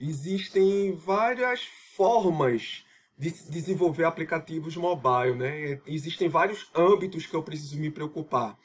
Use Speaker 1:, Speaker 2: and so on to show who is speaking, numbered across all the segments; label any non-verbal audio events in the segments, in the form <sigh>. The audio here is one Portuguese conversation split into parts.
Speaker 1: existem várias formas de desenvolver aplicativos mobile, né? Existem vários âmbitos que eu preciso me preocupar: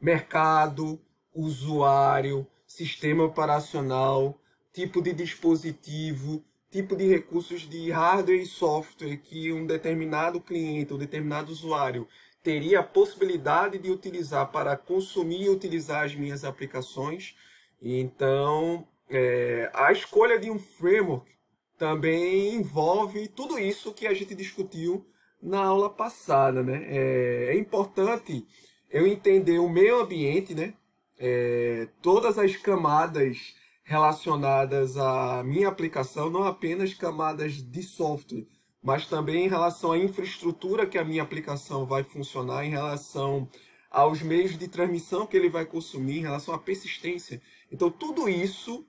Speaker 1: mercado, usuário, sistema operacional, tipo de dispositivo, tipo de recursos de hardware e software que um determinado cliente, um determinado usuário teria a possibilidade de utilizar para consumir e utilizar as minhas aplicações. Então, é, a escolha de um framework também envolve tudo isso que a gente discutiu na aula passada. Né? É, é importante eu entender o meio ambiente, né? É, todas as camadas relacionadas à minha aplicação, não apenas camadas de software, mas também em relação à infraestrutura que a minha aplicação vai funcionar, em relação aos meios de transmissão que ele vai consumir, em relação à persistência. Então, tudo isso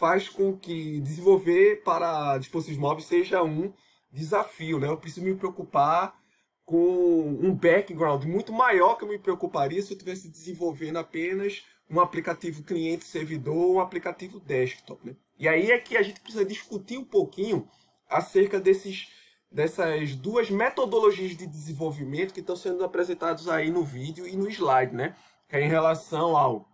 Speaker 1: faz com que desenvolver para dispositivos móveis seja um desafio. Né? Eu preciso me preocupar com um background muito maior que eu me preocuparia se eu estivesse desenvolvendo apenas um aplicativo cliente-servidor ou um aplicativo desktop. Né? E aí é que a gente precisa discutir um pouquinho acerca desses, dessas duas metodologias de desenvolvimento que estão sendo apresentados aí no vídeo e no slide, né? Que é em relação ao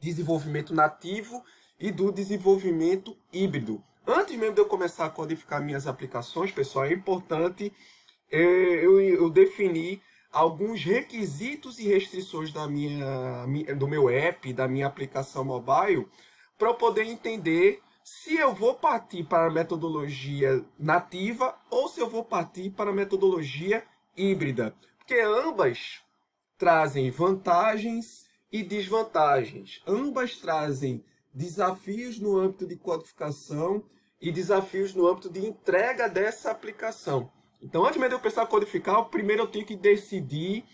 Speaker 1: desenvolvimento nativo e do desenvolvimento híbrido. Antes mesmo de eu começar a codificar minhas aplicações, pessoal, é importante é, eu, eu definir alguns requisitos e restrições da minha, do meu app, da minha aplicação mobile, para eu poder entender se eu vou partir para a metodologia nativa ou se eu vou partir para a metodologia híbrida. Porque ambas trazem vantagens e desvantagens. Ambas trazem desafios no âmbito de codificação e desafios no âmbito de entrega dessa aplicação. Então, antes mesmo de eu pensar em codificar, primeiro eu tenho que decidir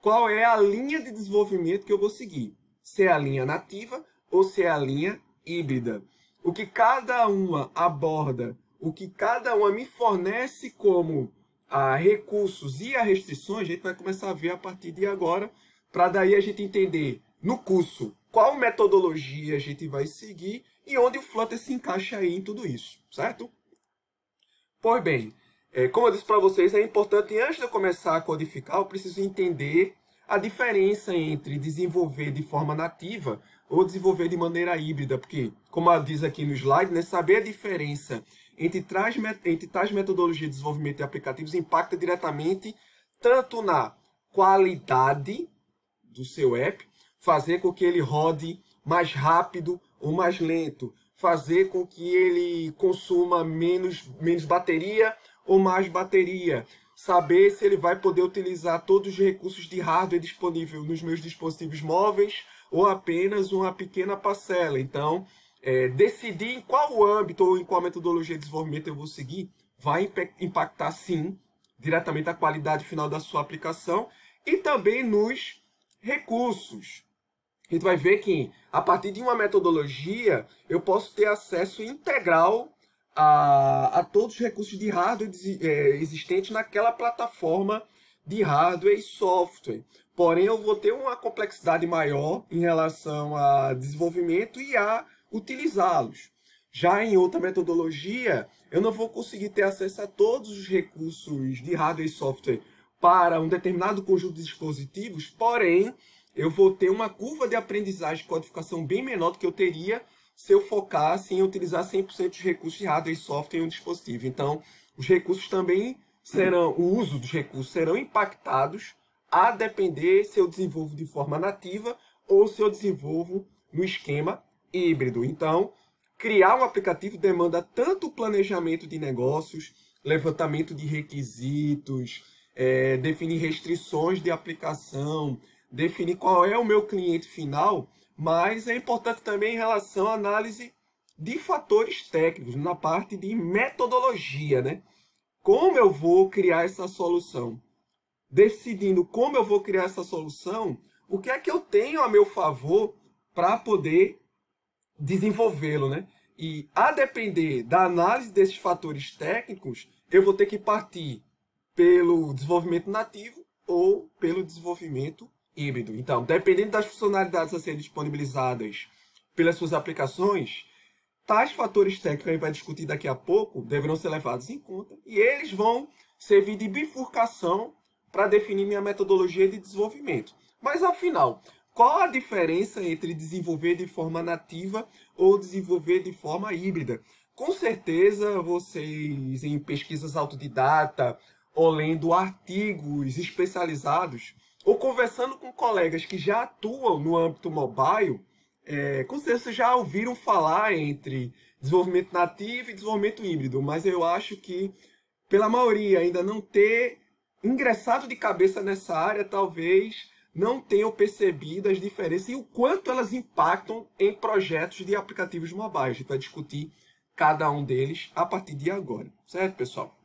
Speaker 1: qual é a linha de desenvolvimento que eu vou seguir. Se é a linha nativa ou se é a linha híbrida. O que cada uma aborda, o que cada uma me fornece como a ah, recursos e a restrições, a gente vai começar a ver a partir de agora, para daí a gente entender no curso qual metodologia a gente vai seguir e onde o Flutter se encaixa aí em tudo isso, certo? Pois bem, é, como eu disse para vocês, é importante, antes de eu começar a codificar, eu preciso entender a diferença entre desenvolver de forma nativa ou desenvolver de maneira híbrida, porque, como diz aqui no slide, né, saber a diferença entre tais, entre tais metodologias de desenvolvimento de aplicativos impacta diretamente tanto na qualidade do seu app, fazer com que ele rode mais rápido ou mais lento, fazer com que ele consuma menos, menos bateria ou mais bateria, saber se ele vai poder utilizar todos os recursos de hardware disponível nos meus dispositivos móveis ou apenas uma pequena parcela. Então, é, decidir em qual âmbito ou em qual metodologia de desenvolvimento eu vou seguir vai impactar sim diretamente a qualidade final da sua aplicação e também nos recursos. A gente vai ver que a partir de uma metodologia eu posso ter acesso integral a, a todos os recursos de hardware é, existentes naquela plataforma de hardware e software. Porém, eu vou ter uma complexidade maior em relação a desenvolvimento e a utilizá-los. Já em outra metodologia, eu não vou conseguir ter acesso a todos os recursos de hardware e software para um determinado conjunto de dispositivos, porém, eu vou ter uma curva de aprendizagem de codificação bem menor do que eu teria se eu focasse em utilizar 100% dos recursos de hardware e software em um dispositivo. Então, os recursos também serão, o uso dos recursos serão impactados a depender se eu desenvolvo de forma nativa ou se eu desenvolvo no esquema híbrido. Então, criar um aplicativo demanda tanto planejamento de negócios, levantamento de requisitos, é, definir restrições de aplicação, definir qual é o meu cliente final, mas é importante também em relação à análise de fatores técnicos, na parte de metodologia, né? Como eu vou criar essa solução? Decidindo como eu vou criar essa solução, o que é que eu tenho a meu favor para poder desenvolvê-lo, né? E a depender da análise desses fatores técnicos, eu vou ter que partir pelo desenvolvimento nativo ou pelo desenvolvimento híbrido. Então, dependendo das funcionalidades a serem disponibilizadas pelas suas aplicações, tais fatores técnicos que a gente vai discutir daqui a pouco deverão ser levados em conta e eles vão servir de bifurcação para definir minha metodologia de desenvolvimento. Mas afinal, qual a diferença entre desenvolver de forma nativa ou desenvolver de forma híbrida? Com certeza vocês em pesquisas autodidata ou lendo artigos especializados ou conversando com colegas que já atuam no âmbito mobile, é, com certeza já ouviram falar entre desenvolvimento nativo e desenvolvimento híbrido, mas eu acho que pela maioria ainda não ter ingressado de cabeça nessa área, talvez não tenham percebido as diferenças e o quanto elas impactam em projetos de aplicativos mobile. A gente vai discutir cada um deles a partir de agora, certo, pessoal?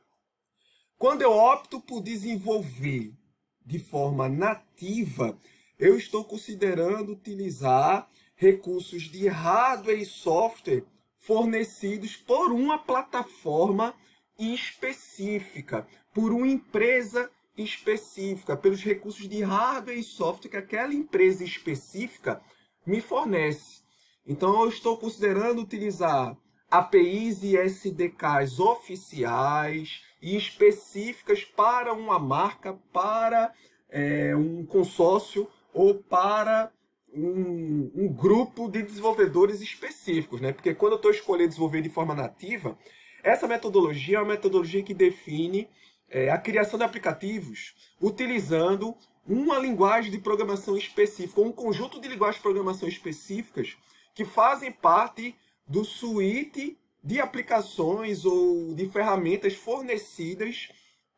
Speaker 1: Quando eu opto por desenvolver de forma nativa, eu estou considerando utilizar recursos de hardware e software fornecidos por uma plataforma específica, por uma empresa específica, pelos recursos de hardware e software que aquela empresa específica me fornece. Então, eu estou considerando utilizar APIs e SDKs oficiais e específicas para uma marca, para é, um consórcio ou para um, um, grupo de desenvolvedores específicos, né? Porque quando eu estou escolhendo desenvolver de forma nativa, essa metodologia é uma metodologia que define é, a criação de aplicativos utilizando uma linguagem de programação específica, um conjunto de linguagens de programação específicas que fazem parte do suíte de aplicações ou de ferramentas fornecidas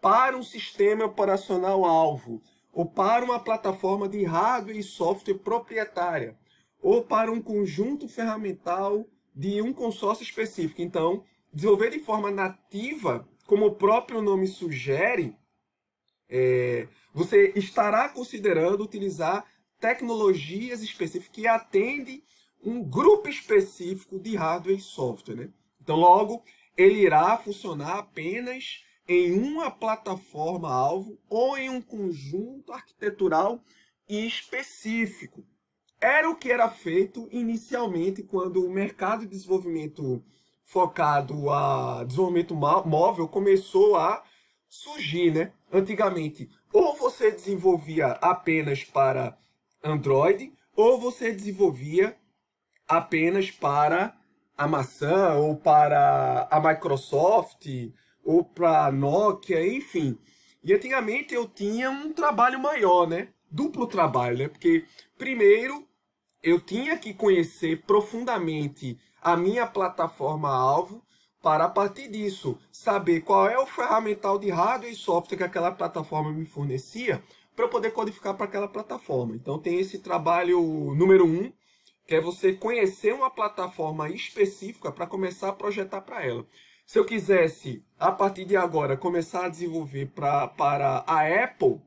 Speaker 1: para um sistema operacional alvo, ou para uma plataforma de hardware e software proprietária, ou para um conjunto ferramental de um consórcio específico. Então, desenvolver de forma nativa, como o próprio nome sugere, é, você estará considerando utilizar tecnologias específicas que atendem um grupo específico de hardware e software. Né? Então, logo, ele irá funcionar apenas em uma plataforma-alvo ou em um conjunto arquitetural específico. Era o que era feito inicialmente quando o mercado de desenvolvimento focado a desenvolvimento móvel começou a surgir, né? Antigamente, ou você desenvolvia apenas para Android, ou você desenvolvia apenas para a maçã ou para a Microsoft ou para a Nokia, enfim. E antigamente eu tinha um trabalho maior, né? Duplo trabalho, né? Porque primeiro eu tinha que conhecer profundamente a minha plataforma alvo para a partir disso saber qual é o ferramental de hardware e software que aquela plataforma me fornecia para poder codificar para aquela plataforma. Então tem esse trabalho número um, que é você conhecer uma plataforma específica para começar a projetar para ela. Se eu quisesse, a partir de agora, começar a desenvolver pra, para a Apple,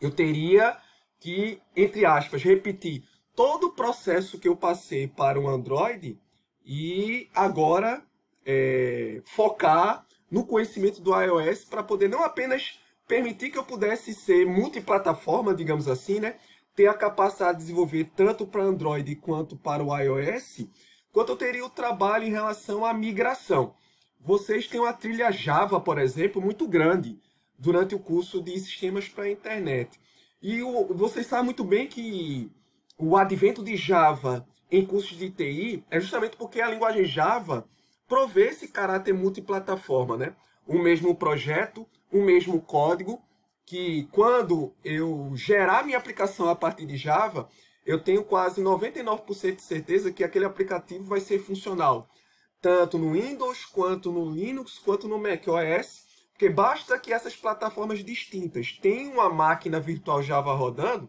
Speaker 1: eu teria que, entre aspas, repetir todo o processo que eu passei para o Android e agora é, focar no conhecimento do iOS para poder não apenas permitir que eu pudesse ser multiplataforma, digamos assim, né? Ter a capacidade de desenvolver tanto para Android quanto para o iOS, quanto eu teria o trabalho em relação à migração. Vocês têm uma trilha Java, por exemplo, muito grande durante o curso de sistemas para a internet. E o, vocês sabem muito bem que o advento de Java em cursos de TI é justamente porque a linguagem Java provê esse caráter multiplataforma, né? O mesmo projeto, o mesmo código, que quando eu gerar minha aplicação a partir de Java, eu tenho quase 99% de certeza que aquele aplicativo vai ser funcional, tanto no Windows, quanto no Linux, quanto no macOS, porque basta que essas plataformas distintas tenham uma máquina virtual Java rodando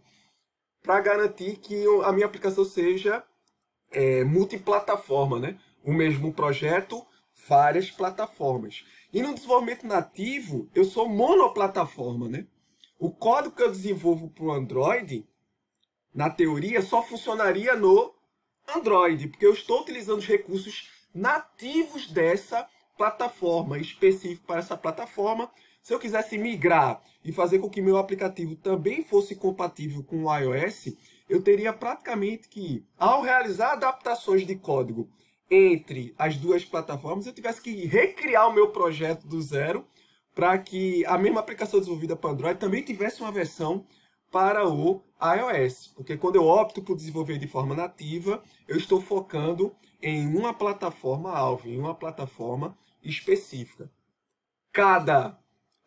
Speaker 1: para garantir que a minha aplicação seja é, multiplataforma, né? O mesmo projeto, várias plataformas. E no desenvolvimento nativo, eu sou monoplataforma, né? O código que eu desenvolvo para o Android, na teoria, só funcionaria no Android, porque eu estou utilizando os recursos nativos dessa plataforma, específico para essa plataforma. Se eu quisesse migrar e fazer com que meu aplicativo também fosse compatível com o iOS, eu teria praticamente que, ao realizar adaptações de código entre as duas plataformas, eu tivesse que recriar o meu projeto do zero para que a mesma aplicação desenvolvida para Android também tivesse uma versão para o iOS. Porque quando eu opto por desenvolver de forma nativa, eu estou focando em uma plataforma alvo, em uma plataforma específica. Cada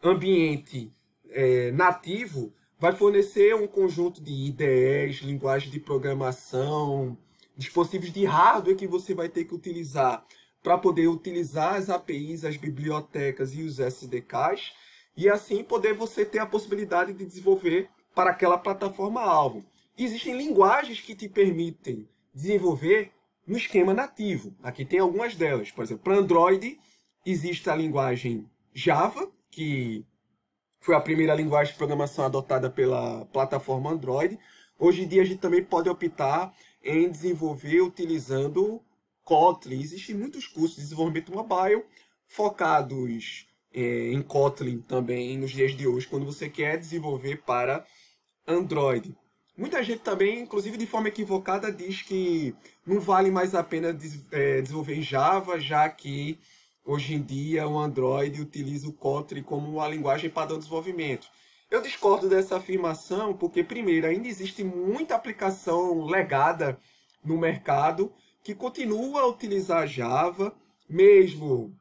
Speaker 1: ambiente é, nativo vai fornecer um conjunto de IDEs, linguagem de programação, dispositivos de hardware que você vai ter que utilizar para poder utilizar as APIs, as bibliotecas e os SDKs, e assim poder você ter a possibilidade de desenvolver para aquela plataforma alvo. Existem linguagens que te permitem desenvolver no esquema nativo. Aqui tem algumas delas. Por exemplo, para Android existe a linguagem Java, que foi a primeira linguagem de programação adotada pela plataforma Android. Hoje em dia a gente também pode optar em desenvolver utilizando Kotlin. Existem muitos cursos de desenvolvimento mobile focados é, em Kotlin também nos dias de hoje, quando você quer desenvolver para Android. Muita gente também, inclusive de forma equivocada, diz que não vale mais a pena é, desenvolver em Java, já que hoje em dia o Android utiliza o Kotlin como uma linguagem padrão de desenvolvimento. Eu discordo dessa afirmação porque, primeiro, ainda existe muita aplicação legada no mercado que continua a utilizar Java, mesmo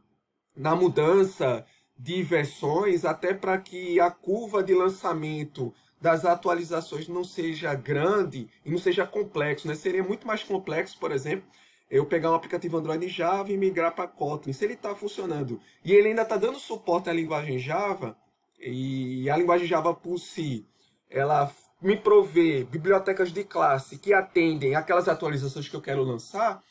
Speaker 1: na mudança de versões, até para que a curva de lançamento das atualizações não seja grande e não seja complexo. Né? Seria muito mais complexo, por exemplo, eu pegar um aplicativo Android Java e migrar para Kotlin. Se ele está funcionando e ele ainda está dando suporte à linguagem Java, e a linguagem Java por si, ela me provê bibliotecas de classe que atendem aquelas atualizações que eu quero lançar,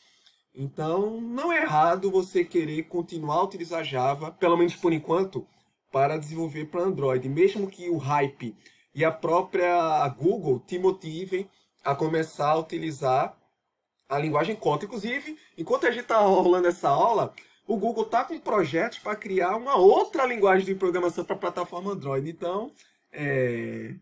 Speaker 1: então não é errado você querer continuar a utilizar Java, pelo menos por enquanto, para desenvolver para Android, mesmo que o hype e a própria Google te motivem a começar a utilizar a linguagem Kotlin. Inclusive, enquanto a gente está rolando essa aula, o Google está com projetos para criar uma outra linguagem de programação para a plataforma Android. Então, é...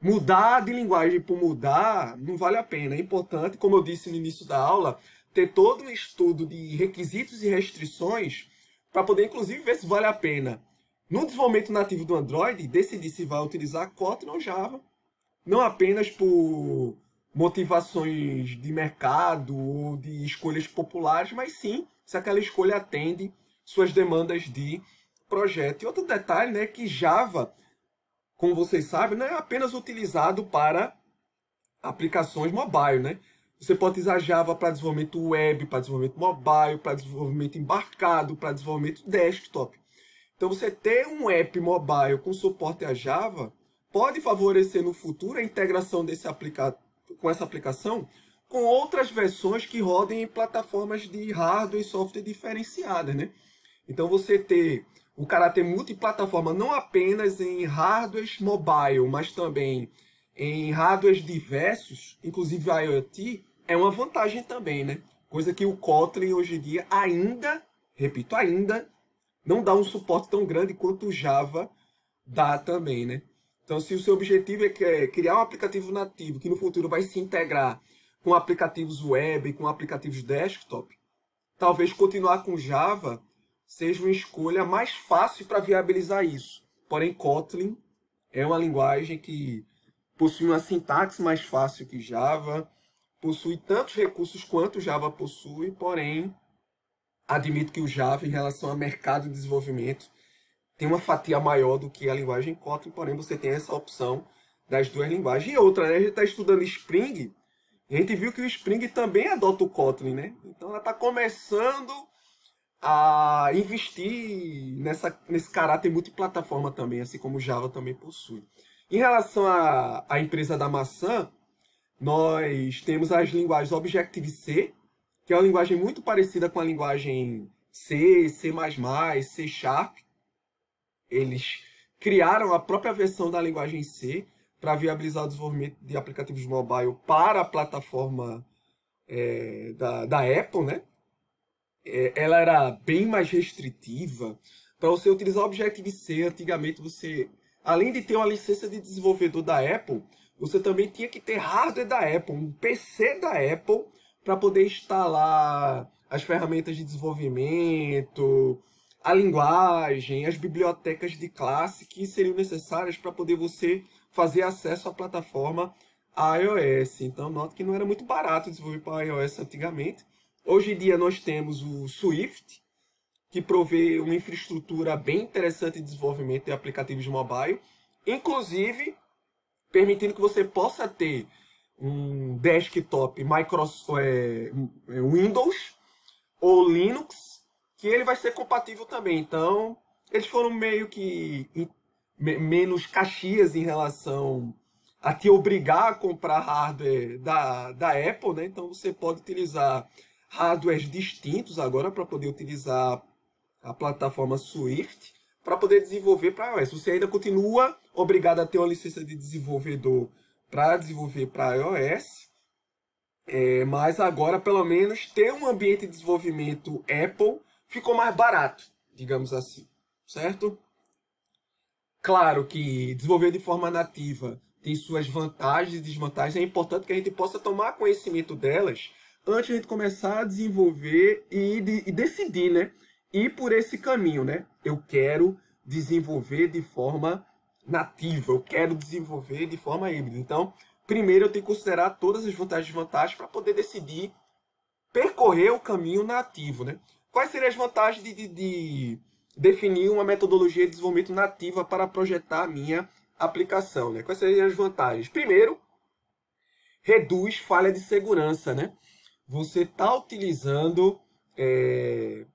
Speaker 1: mudar de linguagem por mudar não vale a pena. É importante, como eu disse no início da aula, ter todo um estudo de requisitos e restrições para poder, inclusive, ver se vale a pena. No desenvolvimento nativo do Android, decidir se vai utilizar Kotlin ou Java. Não apenas por motivações de mercado ou de escolhas populares, mas sim se aquela escolha atende suas demandas de projeto. E outro detalhe né, que Java, como vocês sabem, não é apenas utilizado para aplicações mobile. Né? Você pode usar Java para desenvolvimento web, para desenvolvimento mobile, para desenvolvimento embarcado, para desenvolvimento desktop. Então, você ter um app mobile com suporte a Java pode favorecer no futuro a integração desse aplicativo com essa aplicação com outras versões que rodem em plataformas de hardware e software diferenciadas, né? Então você ter o caráter multiplataforma não apenas em hardwares mobile, mas também em hardwares diversos, inclusive IoT, é uma vantagem também, né? Coisa que o Kotlin hoje em dia ainda, repito, ainda não dá um suporte tão grande quanto o Java dá também, né? Então, se o seu objetivo é criar um aplicativo nativo que no futuro vai se integrar com aplicativos web, com aplicativos desktop, talvez continuar com Java seja uma escolha mais fácil para viabilizar isso. Porém, Kotlin é uma linguagem que possui uma sintaxe mais fácil que Java, possui tantos recursos quanto Java possui, porém, admito que o Java, em relação ao mercado de desenvolvimento, tem uma fatia maior do que a linguagem Kotlin, porém você tem essa opção das duas linguagens. E outra, né? A gente está estudando Spring, a gente viu que o Spring também adota o Kotlin, né? Então ela está começando a investir nessa, nesse caráter multiplataforma também, assim como Java também possui. Em relação à, à empresa da maçã, nós temos as linguagens Objective-C, que é uma linguagem muito parecida com a linguagem C, C++, C Sharp, eles criaram a própria versão da linguagem C para viabilizar o desenvolvimento de aplicativos mobile para a plataforma é, da, da Apple, né? É, ela era bem mais restritiva. Para você utilizar Objective-C, antigamente você, além de ter uma licença de desenvolvedor da Apple, você também tinha que ter hardware da Apple, um PC da Apple, para poder instalar as ferramentas de desenvolvimento, a linguagem, as bibliotecas de classe que seriam necessárias para poder você fazer acesso à plataforma iOS. Então, note que não era muito barato desenvolver para iOS antigamente. Hoje em dia nós temos o Swift, que provê uma infraestrutura bem interessante de desenvolvimento de aplicativos mobile, inclusive permitindo que você possa ter um desktop Microsoft, é, Windows ou Linux que ele vai ser compatível também. Então, eles foram meio que menos caxias em relação a te obrigar a comprar hardware da, da Apple, né? Então você pode utilizar hardwares distintos agora para poder utilizar a plataforma Swift para poder desenvolver para iOS. Você ainda continua obrigado a ter uma licença de desenvolvedor para desenvolver para iOS, é, mas agora pelo menos ter um ambiente de desenvolvimento Apple ficou mais barato, digamos assim, certo? Claro que desenvolver de forma nativa tem suas vantagens e desvantagens. É importante que a gente possa tomar conhecimento delas antes de a gente começar a desenvolver e, de, e decidir, né? Ir por esse caminho, né? Eu quero desenvolver de forma nativa, eu quero desenvolver de forma híbrida. Então, primeiro eu tenho que considerar todas as vantagens e desvantagens para poder decidir percorrer o caminho nativo, né? Quais seriam as vantagens de, de, de definir uma metodologia de desenvolvimento nativa para projetar a minha aplicação? Né? Quais seriam as vantagens? Primeiro, reduz falha de segurança. Né? Você está utilizando é,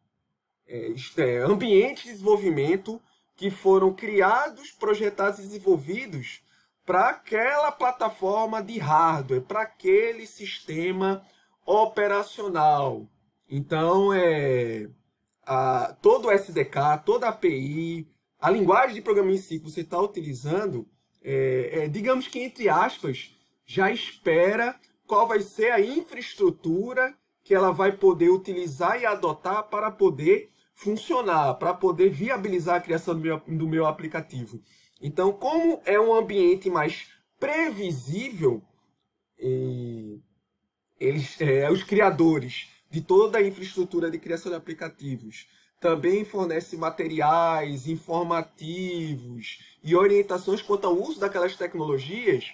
Speaker 1: é, é, ambientes de desenvolvimento que foram criados, projetados e desenvolvidos para aquela plataforma de hardware, para aquele sistema operacional. Então, é, a, todo o SDK, toda a API, a linguagem de programa em si que você está utilizando, é, é, digamos que, entre aspas, já espera qual vai ser a infraestrutura que ela vai poder utilizar e adotar para poder funcionar, para poder viabilizar a criação do meu, do meu aplicativo. Então, como é um ambiente mais previsível, eles, é, os criadores de toda a infraestrutura de criação de aplicativos. Também fornece materiais informativos e orientações quanto ao uso daquelas tecnologias,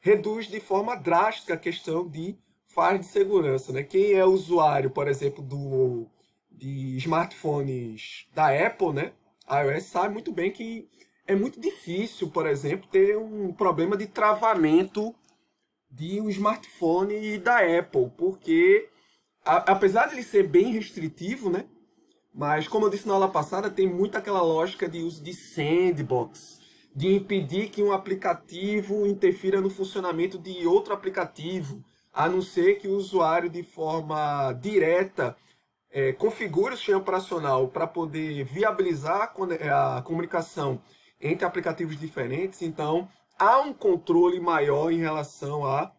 Speaker 1: reduz de forma drástica a questão de falha de segurança. Né? Quem é usuário, por exemplo, do, de smartphones da Apple, né? iOS, sabe muito bem que é muito difícil, por exemplo, ter um problema de travamento de um smartphone da Apple, porque a, apesar de ele ser bem restritivo, né? Mas como eu disse na aula passada, tem muito aquela lógica de uso de sandbox, de impedir que um aplicativo interfira no funcionamento de outro aplicativo, a não ser que o usuário de forma direta é, configure o sistema operacional para poder viabilizar a comunicação entre aplicativos diferentes. Então, há um controle maior em relação à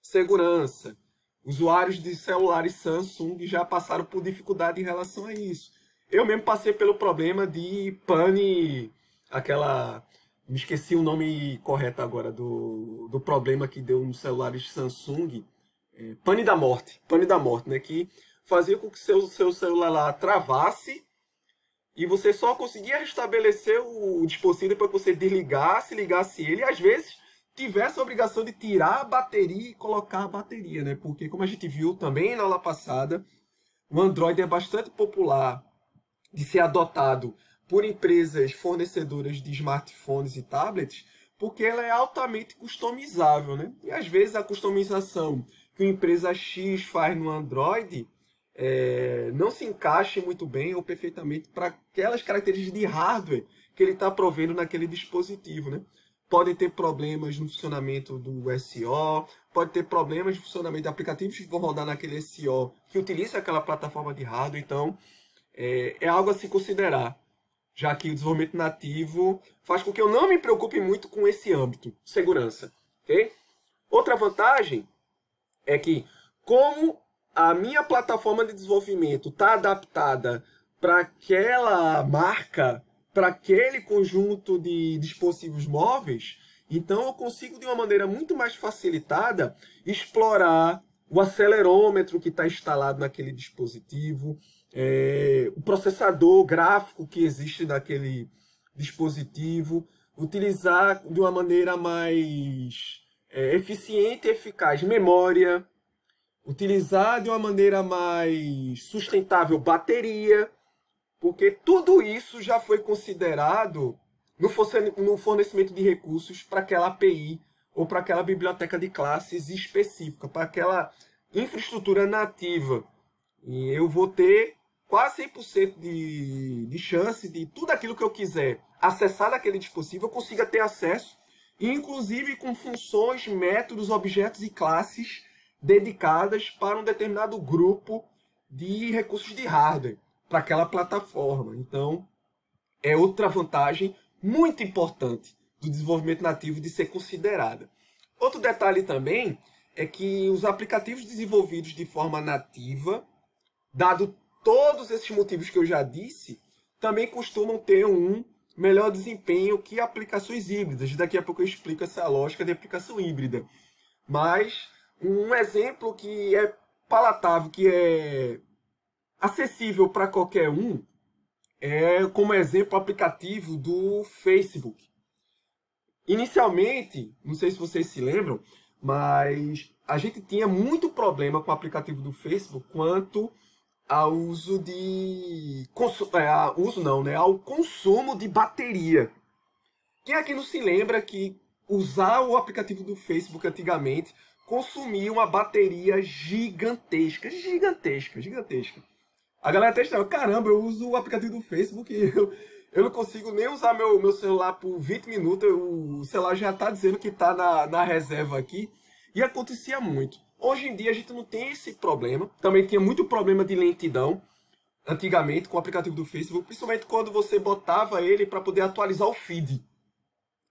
Speaker 1: segurança. Usuários de celulares Samsung já passaram por dificuldade em relação a isso. Eu mesmo passei pelo problema de pane, aquela. Me esqueci o nome correto agora do, do problema que deu nos celulares Samsung. É, pane da morte. Pane da morte, né? Que fazia com que seu, seu celular lá travasse e você só conseguia restabelecer o dispositivo depois que você desligasse, ligasse ele. E às vezes tivesse a obrigação de tirar a bateria e colocar a bateria, né? Porque como a gente viu também na aula passada, o Android é bastante popular de ser adotado por empresas fornecedoras de smartphones e tablets, porque ela é altamente customizável, né? E às vezes a customização que uma empresa X faz no Android é, não se encaixa muito bem ou perfeitamente para aquelas características de hardware que ele está provendo naquele dispositivo, né? Podem ter problemas no funcionamento do SEO, pode ter problemas no funcionamento de aplicativos que vão rodar naquele SEO que utiliza aquela plataforma de hardware. Então, é, é algo a se considerar, já que o desenvolvimento nativo faz com que eu não me preocupe muito com esse âmbito, segurança. Okay? Outra vantagem é que, como a minha plataforma de desenvolvimento está adaptada para aquela marca para aquele conjunto de dispositivos móveis, então eu consigo de uma maneira muito mais facilitada explorar o acelerômetro que está instalado naquele dispositivo, é, o processador gráfico que existe naquele dispositivo, utilizar de uma maneira mais é, eficiente e eficaz memória, utilizar de uma maneira mais sustentável bateria, porque tudo isso já foi considerado no fornecimento de recursos para aquela API ou para aquela biblioteca de classes específica, para aquela infraestrutura nativa. E eu vou ter quase 100% de, de chance de tudo aquilo que eu quiser acessar daquele dispositivo, eu consiga ter acesso, inclusive com funções, métodos, objetos e classes dedicadas para um determinado grupo de recursos de hardware para aquela plataforma. Então, é outra vantagem muito importante do desenvolvimento nativo de ser considerada. Outro detalhe também é que os aplicativos desenvolvidos de forma nativa, dado todos esses motivos que eu já disse, também costumam ter um melhor desempenho que aplicações híbridas. Daqui a pouco eu explico essa lógica de aplicação híbrida. Mas um exemplo que é palatável, que é acessível para qualquer um, é como exemplo aplicativo do Facebook. Inicialmente, não sei se vocês se lembram, mas a gente tinha muito problema com o aplicativo do Facebook quanto ao uso de é, uso não, né, ao consumo de bateria. Quem aqui não se lembra que usar o aplicativo do Facebook antigamente consumia uma bateria gigantesca, gigantesca, gigantesca. A galera até estava, caramba, eu uso o aplicativo do Facebook e eu, eu não consigo nem usar meu, meu celular por 20 minutos, o celular já está dizendo que está na, na reserva aqui. E acontecia muito. Hoje em dia a gente não tem esse problema. Também tinha muito problema de lentidão antigamente com o aplicativo do Facebook, principalmente quando você botava ele para poder atualizar o feed.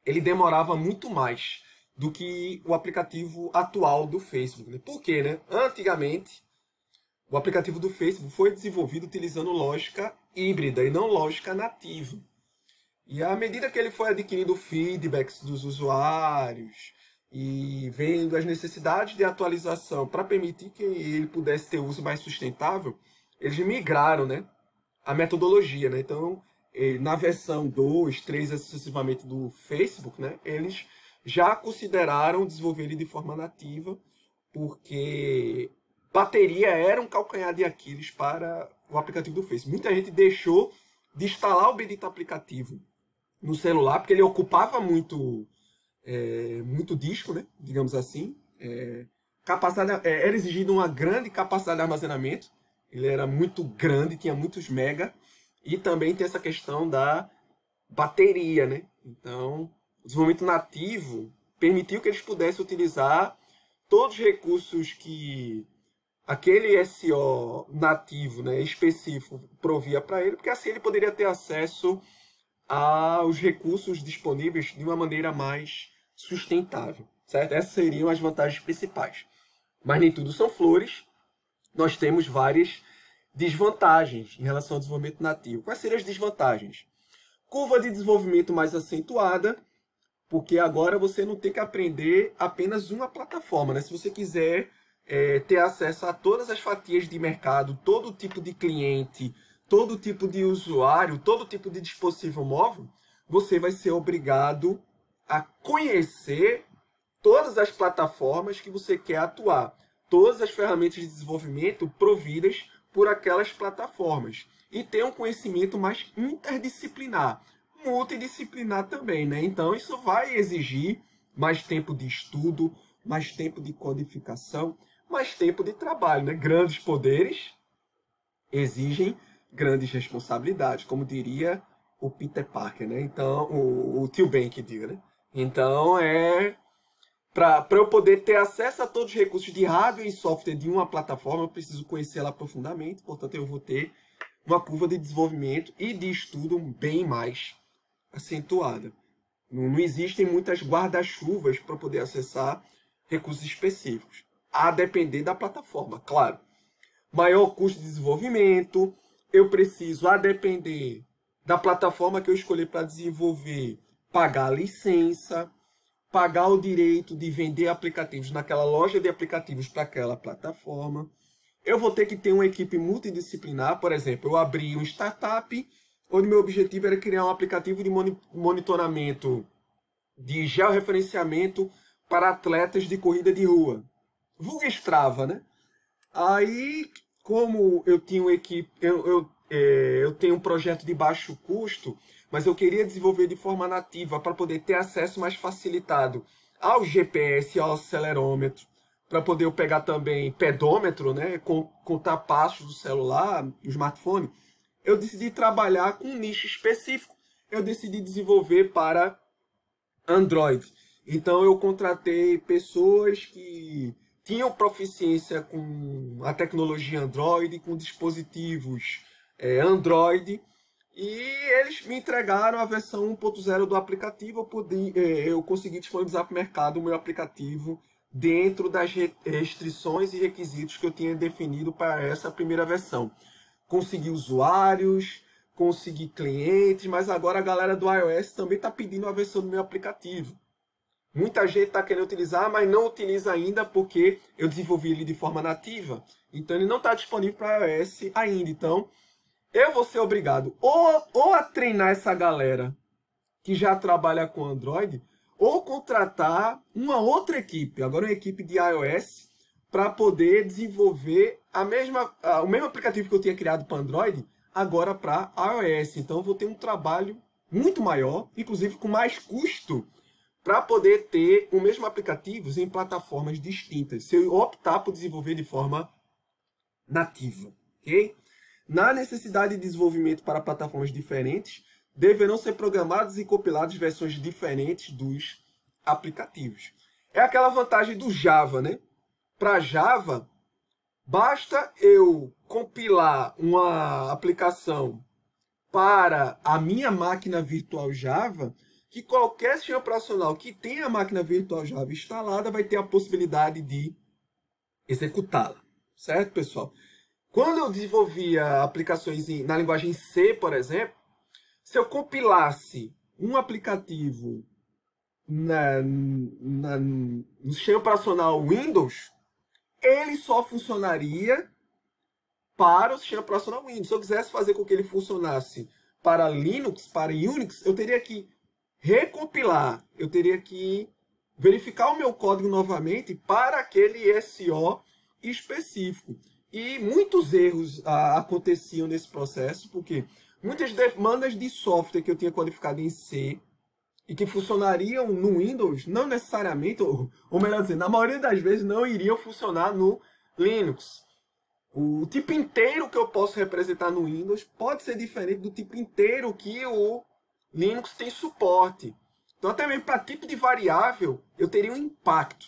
Speaker 1: Ele demorava muito mais do que o aplicativo atual do Facebook. Né? Por quê? Né? Antigamente, o aplicativo do Facebook foi desenvolvido utilizando lógica híbrida e não lógica nativa. E à medida que ele foi adquirindo feedbacks dos usuários e vendo as necessidades de atualização para permitir que ele pudesse ter uso mais sustentável, eles migraram né, a metodologia. Né? Então, na versão 2, 3 sucessivamente do Facebook, né, eles já consideraram desenvolver ele de forma nativa, porque bateria era um calcanhar de Aquiles para o aplicativo do Face. Muita gente deixou de instalar o bendito aplicativo no celular, porque ele ocupava muito, é, muito disco, né? digamos assim. É, capacidade, é, era exigido uma grande capacidade de armazenamento. Ele era muito grande, tinha muitos mega. E também tem essa questão da bateria, né? Então, o desenvolvimento nativo permitiu que eles pudessem utilizar todos os recursos que aquele SO nativo, né, específico, provia para ele, porque assim ele poderia ter acesso aos recursos disponíveis de uma maneira mais sustentável, certo? Essas seriam as vantagens principais. Mas nem tudo são flores. Nós temos várias desvantagens em relação ao desenvolvimento nativo. Quais seriam as desvantagens? Curva de desenvolvimento mais acentuada, porque agora você não tem que aprender apenas uma plataforma, né? Se você quiser é, ter acesso a todas as fatias de mercado, todo tipo de cliente, todo tipo de usuário, todo tipo de dispositivo móvel, você vai ser obrigado a conhecer todas as plataformas que você quer atuar, todas as ferramentas de desenvolvimento providas por aquelas plataformas e ter um conhecimento mais interdisciplinar multidisciplinar também, né? Então isso vai exigir mais tempo de estudo, mais tempo de codificação, mais tempo de trabalho, né? Grandes poderes exigem grandes responsabilidades, como diria o Peter Parker, né? Então, o, o tio Ben que diga, né? Então, é para eu poder ter acesso a todos os recursos de hardware e software de uma plataforma, eu preciso conhecê-la profundamente, portanto, eu vou ter uma curva de desenvolvimento e de estudo bem mais acentuada. Não, não existem muitas guarda-chuvas para poder acessar recursos específicos, a depender da plataforma, claro. Maior custo de desenvolvimento, eu preciso, a depender da plataforma que eu escolher para desenvolver, pagar a licença, pagar o direito de vender aplicativos naquela loja de aplicativos para aquela plataforma. Eu vou ter que ter uma equipe multidisciplinar, por exemplo, eu abri uma startup onde meu objetivo era criar um aplicativo de monitoramento de georreferenciamento para atletas de corrida de rua. Vulga Strava, né? Aí, como eu tinha uma equipe, eu, eu, é, eu tenho um projeto de baixo custo, mas eu queria desenvolver de forma nativa para poder ter acesso mais facilitado ao GPS, ao acelerômetro, para poder eu pegar também pedômetro, né, contar passos do celular, do smartphone. Eu decidi trabalhar com um nicho específico. Eu decidi desenvolver para Android. Então eu contratei pessoas que tinham proficiência com a tecnologia Android, com dispositivos é, Android, e eles me entregaram a versão 1.0 do aplicativo. Eu, pude, é, eu consegui disponibilizar para o mercado o meu aplicativo dentro das restrições e requisitos que eu tinha definido para essa primeira versão. Consegui usuários, consegui clientes, mas agora a galera do iOS também está pedindo a versão do meu aplicativo. Muita gente está querendo utilizar, mas não utiliza ainda porque eu desenvolvi ele de forma nativa. Então ele não está disponível para iOS ainda. Então eu vou ser obrigado ou, ou a treinar essa galera que já trabalha com Android, ou contratar uma outra equipe, agora uma equipe de iOS, para poder desenvolver a mesma, a, o mesmo aplicativo que eu tinha criado para Android, agora para iOS. Então eu vou ter um trabalho muito maior, inclusive com mais custo para poder ter o mesmo aplicativo em plataformas distintas, se eu optar por desenvolver de forma nativa, ok? Na necessidade de desenvolvimento para plataformas diferentes, deverão ser programadas e compiladas versões diferentes dos aplicativos. É aquela vantagem do Java, né? Para Java, basta eu compilar uma aplicação para a minha máquina virtual Java que qualquer sistema operacional que tenha a máquina virtual Java instalada vai ter a possibilidade de executá-la. Certo, pessoal? Quando eu desenvolvia aplicações na linguagem C, por exemplo, se eu compilasse um aplicativo na, na, no sistema operacional Windows, ele só funcionaria para o sistema operacional Windows. Se eu quisesse fazer com que ele funcionasse para Linux, para Unix, eu teria que recompilar, eu teria que verificar o meu código novamente para aquele SO específico. E muitos erros ah, aconteciam nesse processo, porque muitas demandas de software que eu tinha codificado em C e que funcionariam no Windows, não necessariamente, ou, ou melhor dizendo, na maioria das vezes não iriam funcionar no Linux. O tipo inteiro que eu posso representar no Windows pode ser diferente do tipo inteiro que o Linux tem suporte. Então, até mesmo para tipo de variável, eu teria um impacto.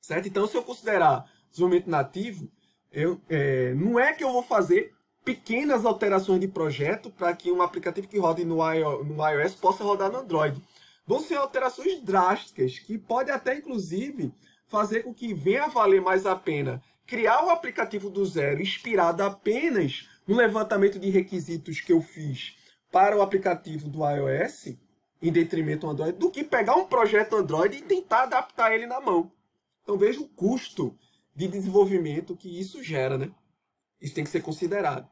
Speaker 1: Certo? Então, se eu considerar desenvolvimento nativo, eu, é, não é que eu vou fazer pequenas alterações de projeto para que um aplicativo que rode no, no iOS possa rodar no Android. Vão ser alterações drásticas, que pode até, inclusive, fazer com que venha a valer mais a pena criar o um aplicativo do zero, inspirado apenas no levantamento de requisitos que eu fiz para o aplicativo do iOS, em detrimento do Android, do que pegar um projeto Android e tentar adaptar ele na mão. Então veja o custo de desenvolvimento que isso gera, né? Isso tem que ser considerado.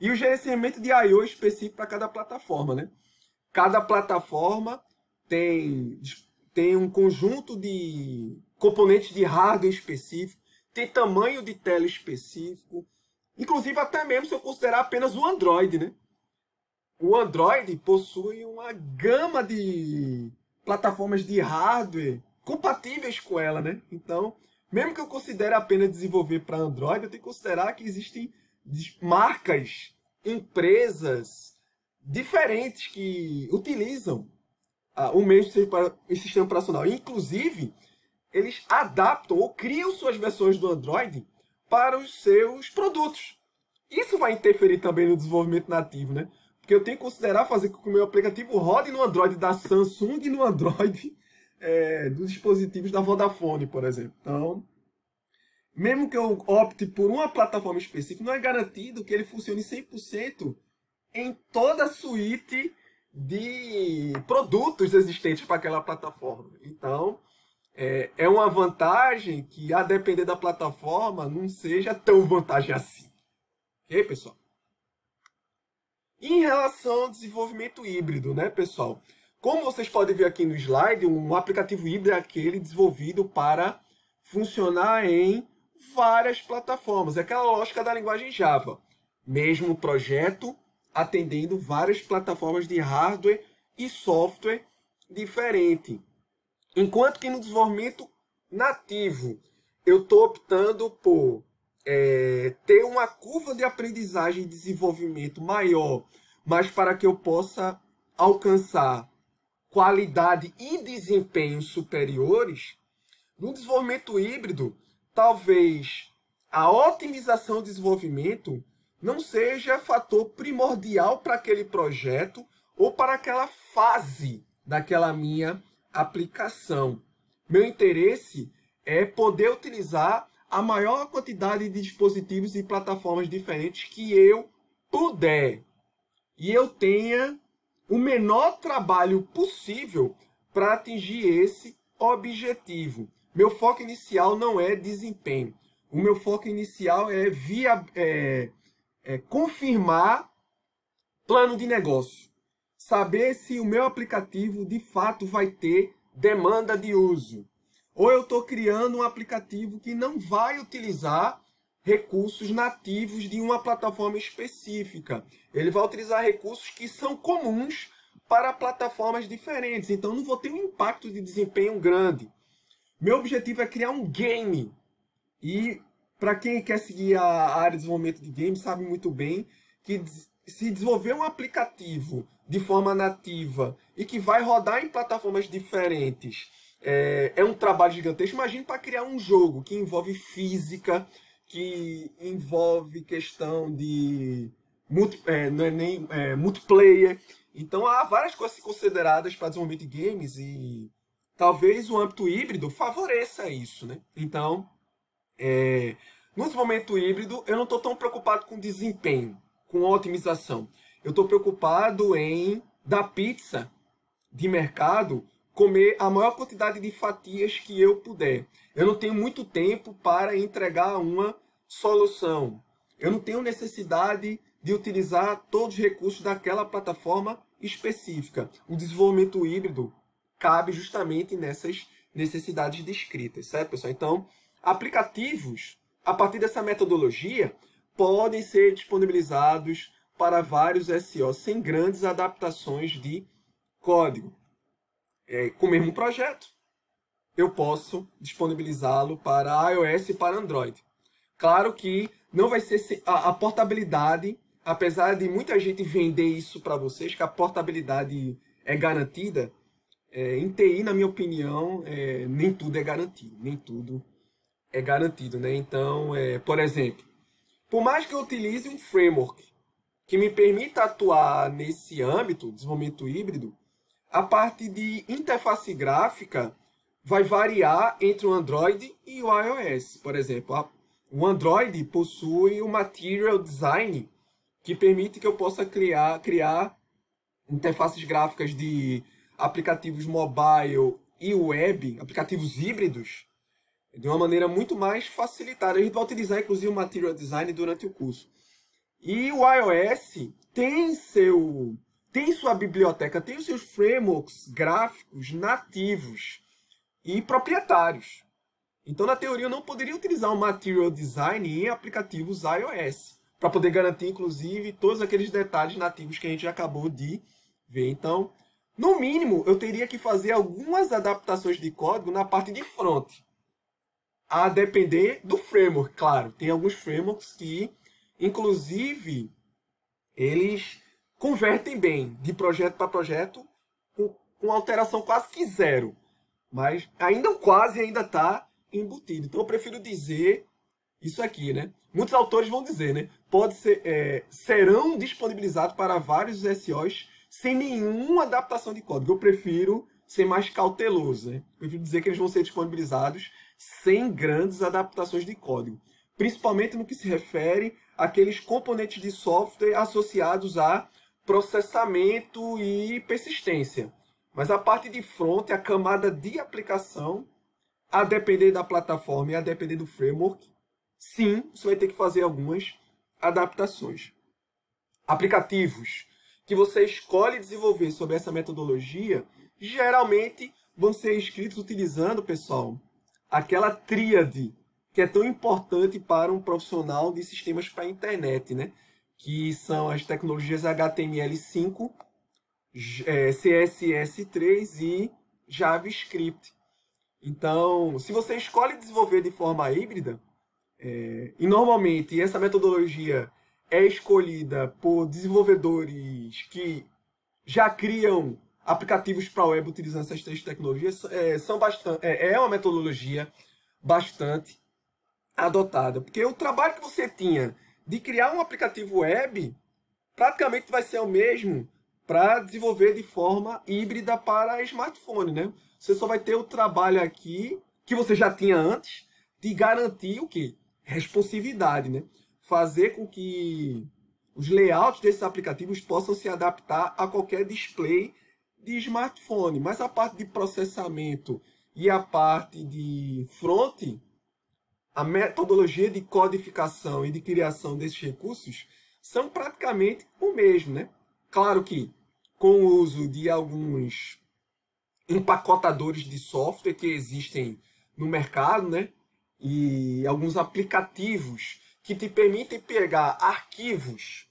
Speaker 1: E o gerenciamento de I/O específico para cada plataforma, né? Cada plataforma tem, tem um conjunto de componentes de hardware específico, tem tamanho de tela específico, inclusive até mesmo se eu considerar apenas o Android, né? O Android possui uma gama de plataformas de hardware compatíveis com ela, né? Então, mesmo que eu considere apenas desenvolver para Android, eu tenho que considerar que existem marcas, empresas diferentes que utilizam ah, o mesmo sistema operacional. Inclusive, eles adaptam ou criam suas versões do Android para os seus produtos. Isso vai interferir também no desenvolvimento nativo, né? Que eu tenho que considerar fazer com que o meu aplicativo rode no Android da Samsung e no Android <laughs> é, dos dispositivos da Vodafone, por exemplo. Então, mesmo que eu opte por uma plataforma específica, não é garantido que ele funcione 100% em toda a suíte de produtos existentes para aquela plataforma. Então, é, é uma vantagem que, a depender da plataforma, não seja tão vantagem assim. Ok, pessoal? Em relação ao desenvolvimento híbrido, né, pessoal? Como vocês podem ver aqui no slide, um aplicativo híbrido é aquele desenvolvido para funcionar em várias plataformas. É aquela lógica da linguagem Java. Mesmo projeto atendendo várias plataformas de hardware e software diferente. Enquanto que no desenvolvimento nativo eu estou optando por é, ter uma curva de aprendizagem e desenvolvimento maior, mas para que eu possa alcançar qualidade e desempenho superiores, no desenvolvimento híbrido, talvez a otimização do desenvolvimento não seja fator primordial para aquele projeto ou para aquela fase daquela minha aplicação. Meu interesse é poder utilizar a maior quantidade de dispositivos e plataformas diferentes que eu puder. E eu tenha o menor trabalho possível para atingir esse objetivo. Meu foco inicial não é desempenho. O meu foco inicial é, via, é, é confirmar plano de negócio. Saber se o meu aplicativo de fato vai ter demanda de uso. Ou eu estou criando um aplicativo que não vai utilizar recursos nativos de uma plataforma específica. Ele vai utilizar recursos que são comuns para plataformas diferentes. Então não vou ter um impacto de desempenho grande. Meu objetivo é criar um game. E para quem quer seguir a área de desenvolvimento de games, sabe muito bem que se desenvolver um aplicativo de forma nativa e que vai rodar em plataformas diferentes é, é um trabalho gigantesco. Imagine para criar um jogo que envolve física, que envolve questão de multi, é, não é nem é, multiplayer. Então há várias coisas consideradas para desenvolvimento de games e talvez o âmbito híbrido favoreça isso, né? Então, é, no desenvolvimento híbrido eu não estou tão preocupado com desempenho, com otimização. Eu estou preocupado em dar pizza de mercado comer a maior quantidade de fatias que eu puder. Eu não tenho muito tempo para entregar uma solução. Eu não tenho necessidade de utilizar todos os recursos daquela plataforma específica. O desenvolvimento híbrido cabe justamente nessas necessidades descritas, certo, pessoal? Então, aplicativos, a partir dessa metodologia, podem ser disponibilizados para vários SEO sem grandes adaptações de código é, com o mesmo projeto, eu posso disponibilizá-lo para iOS e para Android. Claro que não vai ser a, a portabilidade, apesar de muita gente vender isso para vocês, que a portabilidade é garantida, é, em TI, na minha opinião, é, nem tudo é garantido, nem tudo é garantido, né? Então, é, por exemplo, por mais que eu utilize um framework que me permita atuar nesse âmbito, desenvolvimento híbrido, a parte de interface gráfica vai variar entre o Android e o iOS. Por exemplo, o Android possui o Material Design, que permite que eu possa criar, criar interfaces gráficas de aplicativos mobile e web, aplicativos híbridos, de uma maneira muito mais facilitada. A gente vai utilizar, inclusive, o Material Design durante o curso. E o iOS tem seu tem sua biblioteca, tem os seus frameworks gráficos nativos e proprietários. Então, na teoria, eu não poderia utilizar o Material Design em aplicativos iOS, para poder garantir, inclusive, todos aqueles detalhes nativos que a gente acabou de ver. Então, no mínimo, eu teria que fazer algumas adaptações de código na parte de front, a depender do framework, claro. Tem alguns frameworks que, inclusive, eles convertem bem de projeto para projeto com, com alteração quase que zero. Mas ainda o quase ainda está embutido. Então eu prefiro dizer isso aqui, né? Muitos autores vão dizer, né? Pode ser, é, serão disponibilizados para vários SEOs sem nenhuma adaptação de código. Eu prefiro ser mais cauteloso, né? Eu prefiro dizer que eles vão ser disponibilizados sem grandes adaptações de código, principalmente no que se refere àqueles componentes de software associados a processamento e persistência. Mas a parte de front, a camada de aplicação, a depender da plataforma e a depender do framework, sim, você vai ter que fazer algumas adaptações. Aplicativos que você escolhe desenvolver sobre essa metodologia, geralmente vão ser escritos utilizando, pessoal, aquela tríade que é tão importante para um profissional de sistemas para a internet, né? Que são as tecnologias HTML5, é, CSS3 e JavaScript. Então, se você escolhe desenvolver de forma híbrida, é, e normalmente essa metodologia é escolhida por desenvolvedores que já criam aplicativos para web utilizando essas três tecnologias, é, são bastante, é, é uma metodologia bastante adotada. Porque o trabalho que você tinha de criar um aplicativo web praticamente vai ser o mesmo para desenvolver de forma híbrida para smartphone, né? Você só vai ter o trabalho aqui que você já tinha antes de garantir o que? Responsividade, né? Fazer com que os layouts desses aplicativos possam se adaptar a qualquer display de smartphone. Mas a parte de processamento e a parte de front, a metodologia de codificação e de criação desses recursos são praticamente o mesmo, né? Claro que com o uso de alguns empacotadores de software que existem no mercado, né? E alguns aplicativos que te permitem pegar arquivos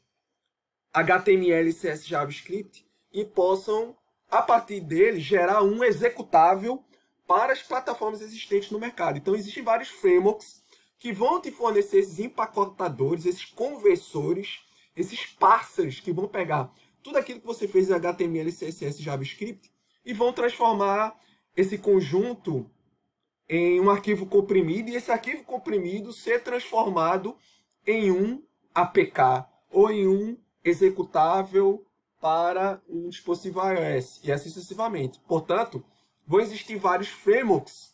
Speaker 1: HTML, CSS, JavaScript e possam, a partir deles, gerar um executável para as plataformas existentes no mercado. Então, existem vários frameworks que vão te fornecer esses empacotadores, esses conversores, esses parceiros que vão pegar tudo aquilo que você fez em HTML, CSS, JavaScript e vão transformar esse conjunto em um arquivo comprimido e esse arquivo comprimido ser transformado em um APK ou em um executável para um dispositivo iOS e assim sucessivamente. Portanto, vão existir vários frameworks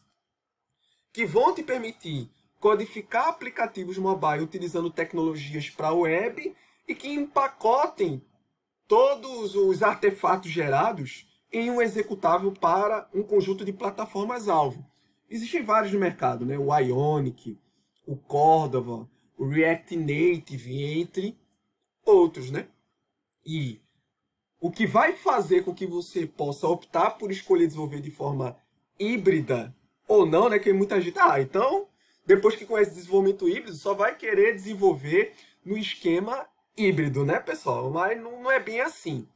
Speaker 1: que vão te permitir codificar aplicativos mobile utilizando tecnologias para web e que empacotem todos os artefatos gerados em um executável para um conjunto de plataformas-alvo. Existem vários no mercado, né? o Ionic, o Cordova, o React Native, entre outros. Né? E o que vai fazer com que você possa optar por escolher desenvolver de forma híbrida ou não, né? Que muita gente, ah, então, depois que conhece desenvolvimento híbrido, só vai querer desenvolver no esquema híbrido, né, pessoal? Mas não, não é bem assim.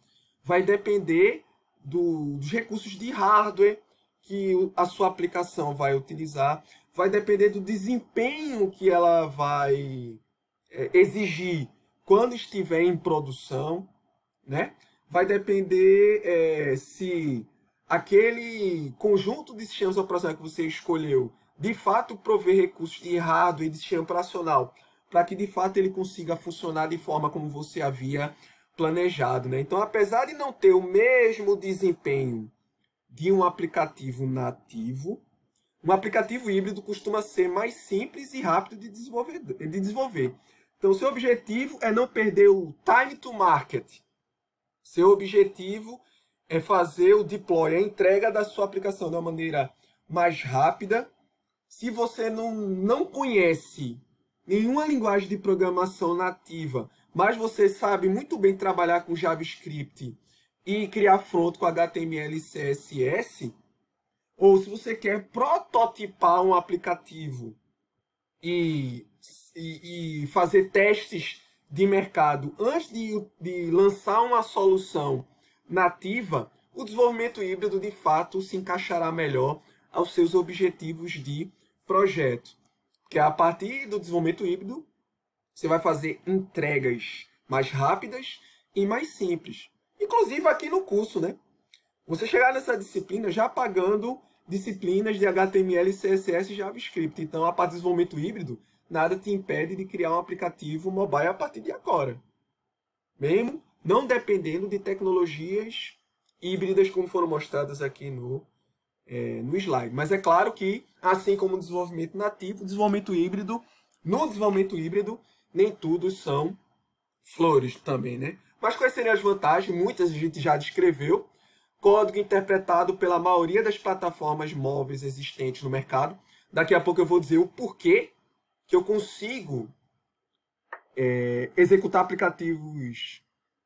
Speaker 1: Vai depender do, dos recursos de hardware que a sua aplicação vai utilizar, vai depender do desempenho que ela vai é, exigir quando estiver em produção, né? Vai depender é, se aquele conjunto de sistemas operacionais que você escolheu de fato prover recursos de hardware e de sistema operacional para que de fato ele consiga funcionar de forma como você havia planejado. Né? Então, apesar de não ter o mesmo desempenho de um aplicativo nativo, um aplicativo híbrido costuma ser mais simples e rápido de desenvolver. De desenvolver. Então, seu objetivo é não perder o time to market. Seu objetivo é fazer o deploy, a entrega da sua aplicação de uma maneira mais rápida. Se você não, não conhece nenhuma linguagem de programação nativa, mas você sabe muito bem trabalhar com JavaScript e criar front com HTML e CSS, ou se você quer prototipar um aplicativo e, e, e fazer testes de mercado antes de, de lançar uma solução nativa, o desenvolvimento híbrido de fato se encaixará melhor aos seus objetivos de projeto que a partir do desenvolvimento híbrido, você vai fazer entregas mais rápidas e mais simples. Inclusive aqui no curso, né? Você chegar nessa disciplina já pagando disciplinas de HTML, CSS e JavaScript. Então, a parte do desenvolvimento híbrido, nada te impede de criar um aplicativo mobile a partir de agora. Mesmo não dependendo de tecnologias híbridas como foram mostradas aqui no é, no slide. Mas é claro que, assim como o desenvolvimento nativo, desenvolvimento híbrido, no desenvolvimento híbrido, nem tudo são flores também, né? Mas quais seriam as vantagens? Muitas a gente já descreveu. Código interpretado pela maioria das plataformas móveis existentes no mercado. Daqui a pouco eu vou dizer o porquê que eu consigo é, executar aplicativos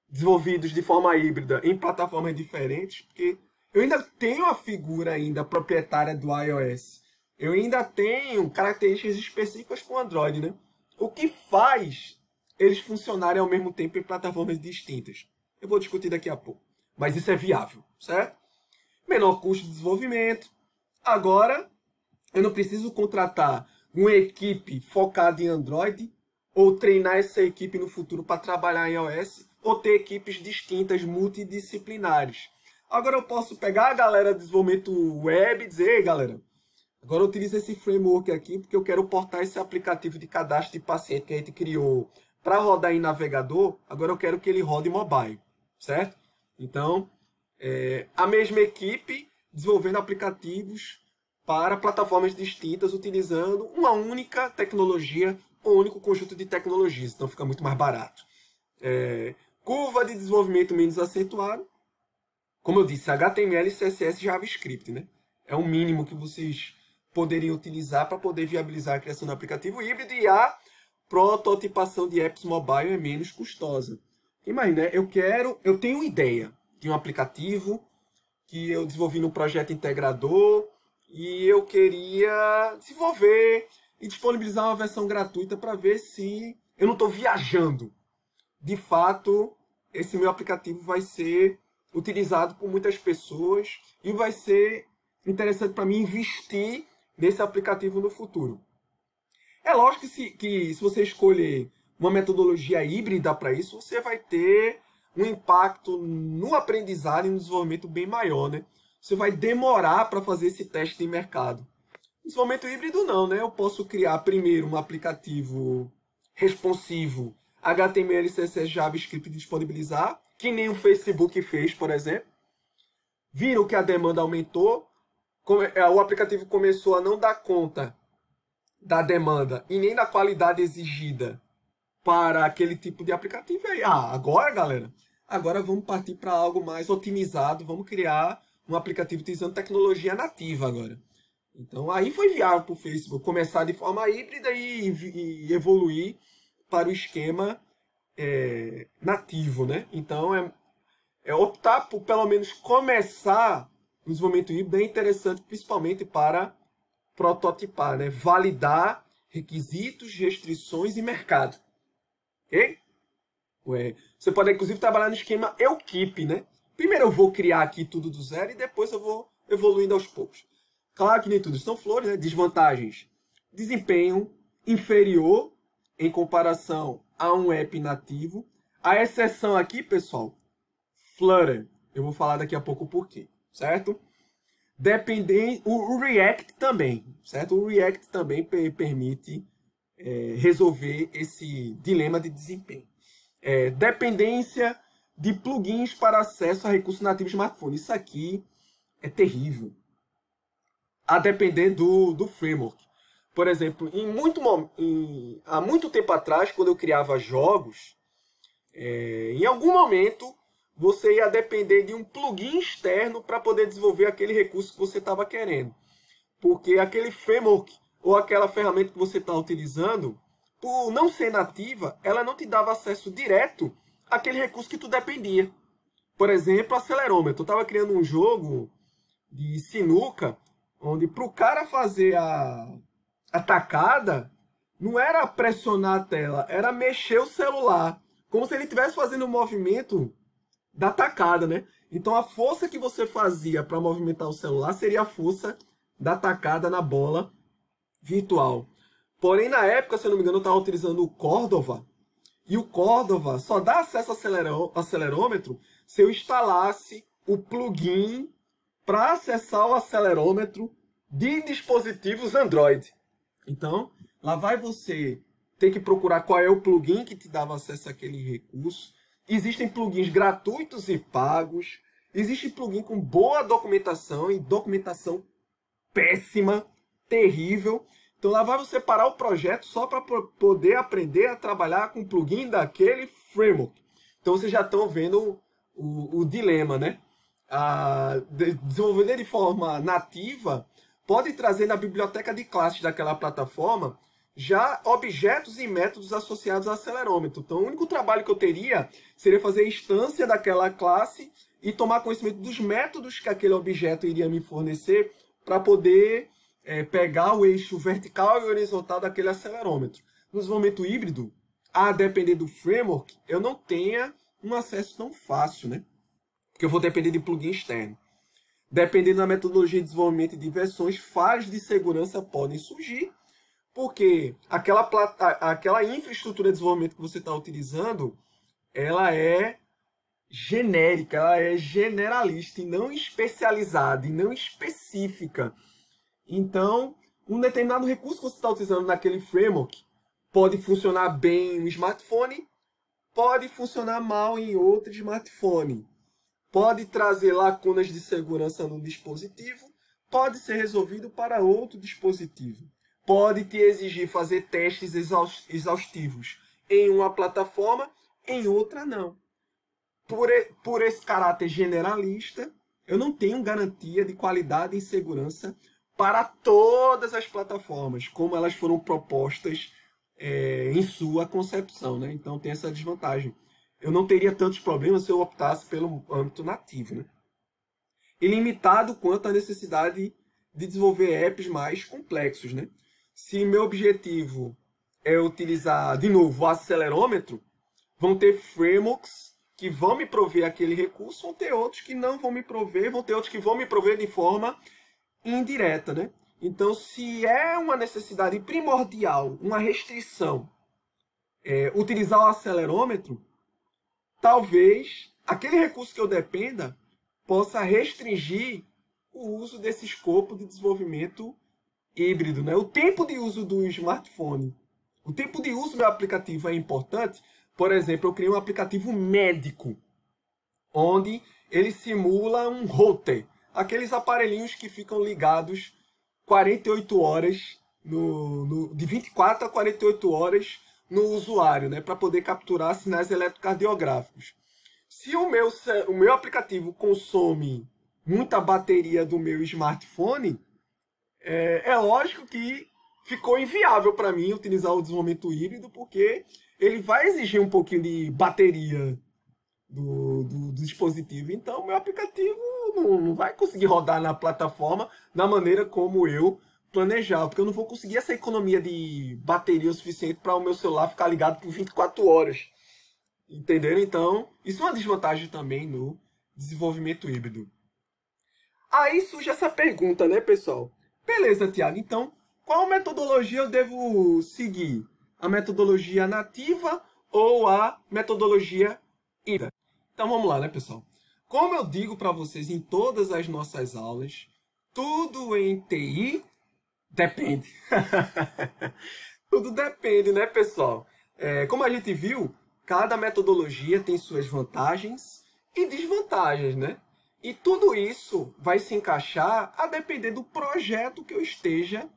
Speaker 1: desenvolvidos de forma híbrida em plataformas diferentes, porque eu ainda tenho a figura ainda proprietária do iOS. Eu ainda tenho características específicas para o Android, né? O que faz eles funcionarem ao mesmo tempo em plataformas distintas? Eu vou discutir daqui a pouco. Mas isso é viável, certo? Menor custo de desenvolvimento. Agora, eu não preciso contratar uma equipe focada em Android ou treinar essa equipe no futuro para trabalhar em iOS ou ter equipes distintas, multidisciplinares. Agora eu posso pegar a galera de desenvolvimento web e dizer, ei galera, agora utiliza esse framework aqui porque eu quero portar esse aplicativo de cadastro de paciente que a gente criou para rodar em navegador, agora eu quero que ele rode mobile, certo? Então, é, a mesma equipe desenvolvendo aplicativos para plataformas distintas utilizando uma única tecnologia, um único conjunto de tecnologias, então fica muito mais barato. É, curva de desenvolvimento menos acentuado, como eu disse, HTML, CSS e JavaScript, né? É o mínimo que vocês poderiam utilizar para poder viabilizar a criação do aplicativo híbrido e a prototipação de apps mobile é menos custosa. Imagina, eu quero, eu tenho uma ideia de um aplicativo que eu desenvolvi no projeto integrador e eu queria desenvolver e disponibilizar uma versão gratuita para ver se eu não estou viajando. De fato, esse meu aplicativo vai ser utilizado por muitas pessoas e vai ser interessante para mim investir nesse aplicativo no futuro. É lógico que se, que se você escolher uma metodologia híbrida para isso, você vai ter um impacto no aprendizado e no desenvolvimento bem maior, né? Você vai demorar para fazer esse teste de mercado. Desenvolvimento híbrido não, né? Eu posso criar primeiro um aplicativo responsivo HTML, CSS, JavaScript disponibilizar que nem o Facebook fez, por exemplo. Viram que a demanda aumentou, é, o aplicativo começou a não dar conta da demanda e nem da qualidade exigida para aquele tipo de aplicativo. Aí, ah, agora, galera, agora vamos partir para algo mais otimizado, vamos criar um aplicativo utilizando tecnologia nativa agora. Então aí foi viável para o Facebook começar de forma híbrida e, e evoluir para o esquema é, nativo, né? Então é, é optar por pelo menos começar o desenvolvimento híbrido é interessante, principalmente para prototipar, né? Validar requisitos, restrições e mercado. Ok? Ué, você pode inclusive trabalhar no esquema eu keep, né? Primeiro eu vou criar aqui tudo do zero e depois eu vou evoluindo aos poucos. Claro que nem tudo são flores, né? Desvantagens. Desempenho inferior em comparação a um app nativo. A exceção aqui, pessoal, Flutter. Eu vou falar daqui a pouco por quê, certo? Dependem, o, React também, certo? O React também permite é, resolver esse dilema de desempenho. É, dependência de plugins para acesso a recursos nativos de smartphone. Isso aqui é terrível. A depender do, do framework. Por exemplo, em muito, em, há muito tempo atrás, quando eu criava jogos, é, em algum momento você ia depender de um plugin externo para poder desenvolver aquele recurso que você estava querendo. Porque aquele framework ou aquela ferramenta que você está utilizando, por não ser nativa, ela não te dava acesso direto àquele recurso que tu dependia. Por exemplo, acelerômetro. Eu estava criando um jogo de sinuca, onde para o cara fazer a, atacada não era pressionar a tela, era mexer o celular. Como se ele estivesse fazendo o um movimento da atacada, né? Então a força que você fazia para movimentar o celular seria a força da atacada na bola virtual. Porém, na época, se eu não me engano, eu estava utilizando o Cordova. E o Cordova só dá acesso ao acelerômetro se eu instalasse o plugin para acessar o acelerômetro de dispositivos Android. Então, lá vai você ter que procurar qual é o plugin que te dava acesso àquele recurso. Existem plugins gratuitos e pagos. Existe plugin com boa documentação e documentação péssima, terrível. Então lá vai você parar o projeto só para poder aprender a trabalhar com o plugin daquele framework. Então vocês já estão vendo o, o dilema, né? A, de, desenvolver de forma nativa pode trazer na biblioteca de classes daquela plataforma já objetos e métodos associados ao acelerômetro. Então, o único trabalho que eu teria seria fazer a instância daquela classe e tomar conhecimento dos métodos que aquele objeto iria me fornecer para poder é, pegar o eixo vertical e horizontal daquele acelerômetro. No desenvolvimento híbrido, a depender do framework, eu não tenha um acesso tão fácil, né? Porque eu vou depender de plugin externo. Dependendo da metodologia de desenvolvimento de versões, falhas de segurança podem surgir, porque aquela, aquela infraestrutura de desenvolvimento que você está utilizando, ela é genérica, ela é generalista e não especializada e não específica. Então, um determinado recurso que você está utilizando naquele framework pode funcionar bem no smartphone, pode funcionar mal em outro smartphone. Pode trazer lacunas de segurança no dispositivo, pode ser resolvido para outro dispositivo. Pode te exigir fazer testes exaustivos em uma plataforma, em outra não. Por, por esse caráter generalista, eu não tenho garantia de qualidade e segurança para todas as plataformas, como elas foram propostas é, em sua concepção. Né? Então tem essa desvantagem. Eu não teria tantos problemas se eu optasse pelo âmbito nativo. Né? Ilimitado quanto à necessidade de desenvolver apps mais complexos. Né? Se meu objetivo é utilizar, de novo, o acelerômetro, vão ter frameworks que vão me prover aquele recurso, vão ter outros que não vão me prover, vão ter outros que vão me prover de forma indireta, né? Então, se é uma necessidade primordial, uma restrição, é, utilizar o acelerômetro, talvez aquele recurso que eu dependa possa restringir o uso desse escopo de desenvolvimento híbrido. Né? O tempo de uso do smartphone, o tempo de uso do aplicativo é importante. Por exemplo, eu criei um aplicativo médico, onde ele simula um router aqueles aparelhinhos que ficam ligados 48 horas, no, no, de 24 a 48 horas no usuário, né, para poder capturar sinais eletrocardiográficos. Se o meu, o meu aplicativo consome muita bateria do meu smartphone, é, é lógico que ficou inviável para mim utilizar o desenvolvimento híbrido, porque ele vai exigir um pouquinho de bateria do, do, do dispositivo. Então, meu aplicativo não, não vai conseguir rodar na plataforma da maneira como eu planejava, porque eu não vou conseguir essa economia de bateria o suficiente para o meu celular ficar ligado por 24 horas. Entenderam? Então, isso é uma desvantagem também no desenvolvimento híbrido. Aí surge essa pergunta, né, pessoal? Beleza, Tiago, então, qual metodologia eu devo seguir? A metodologia nativa ou a metodologia híbrida? Então vamos lá, né, pessoal? Como eu digo para vocês em todas as nossas aulas, tudo em TI depende. <laughs> tudo depende, né, pessoal? É, como a gente viu, cada metodologia tem suas vantagens e desvantagens, né? E tudo isso vai se encaixar a depender do projeto que eu esteja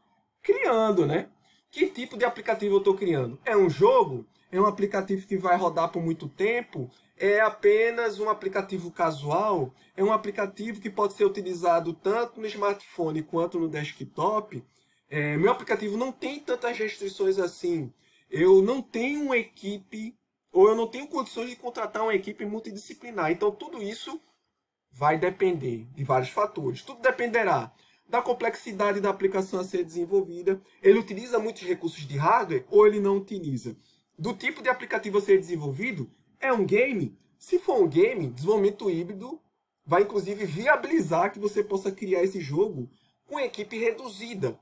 Speaker 1: criando, né? Que tipo de aplicativo eu estou criando? É um jogo? É um aplicativo que vai rodar por muito tempo? é apenas um aplicativo casual, é um aplicativo que pode ser utilizado tanto no smartphone quanto no desktop. É, meu aplicativo não tem tantas restrições assim. Eu não tenho uma equipe, ou eu não tenho condições de contratar uma equipe multidisciplinar. Então, tudo isso vai depender de vários fatores. Tudo dependerá da complexidade da aplicação a ser desenvolvida. Ele utiliza muitos recursos de hardware ou ele não utiliza? Do tipo de aplicativo a ser desenvolvido, é um game? Se for um game, desenvolvimento híbrido vai inclusive viabilizar que você possa criar esse jogo com equipe reduzida.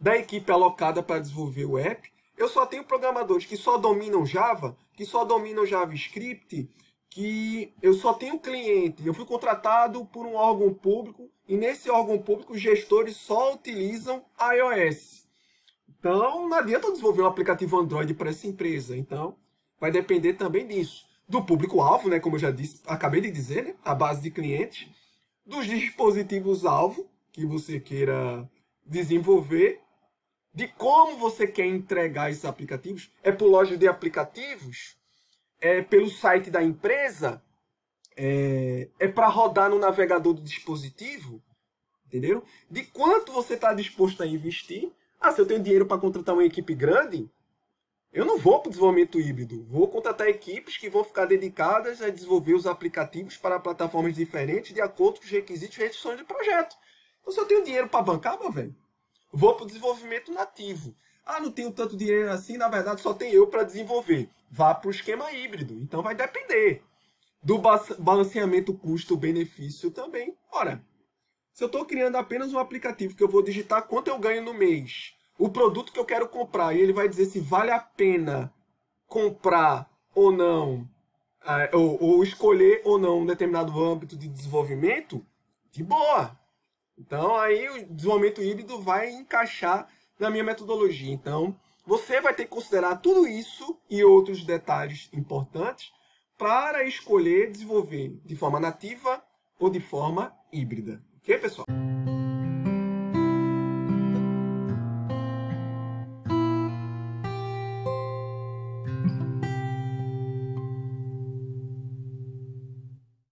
Speaker 1: Da equipe alocada para desenvolver o app, eu só tenho programadores que só dominam Java, que só dominam JavaScript, que eu só tenho cliente. Eu fui contratado por um órgão público e nesse órgão público os gestores só utilizam iOS. Então não adianta desenvolver um aplicativo Android para essa empresa. Então vai depender também disso. Do público-alvo, né, como eu já disse, acabei de dizer, né, a base de clientes, dos dispositivos-alvo que você queira desenvolver, de como você quer entregar esses aplicativos. É por loja de aplicativos? é pelo site da empresa, é, é para rodar no navegador do dispositivo, entendeu? De quanto você está disposto a investir. Ah, se eu tenho dinheiro para contratar uma equipe grande, eu não vou para o desenvolvimento híbrido. Vou contratar equipes que vão ficar dedicadas a desenvolver os aplicativos para plataformas diferentes de acordo com os requisitos e restrições do projeto. Então, se eu tenho dinheiro para bancar, meu velho, vou para o desenvolvimento nativo. Ah, não tenho tanto dinheiro assim, na verdade só tem eu para desenvolver. Vá para o esquema híbrido. Então vai depender do balanceamento custo-benefício também. Ora, se eu estou criando apenas um aplicativo que eu vou digitar quanto eu ganho no mês, o produto que eu quero comprar e ele vai dizer se vale a pena comprar ou não, é, ou, ou escolher ou não um determinado âmbito de desenvolvimento, de boa. Então aí o desenvolvimento híbrido vai encaixar na minha metodologia. Então você vai ter que considerar tudo isso e outros detalhes importantes para escolher desenvolver de forma nativa ou de forma híbrida. Ok, pessoal?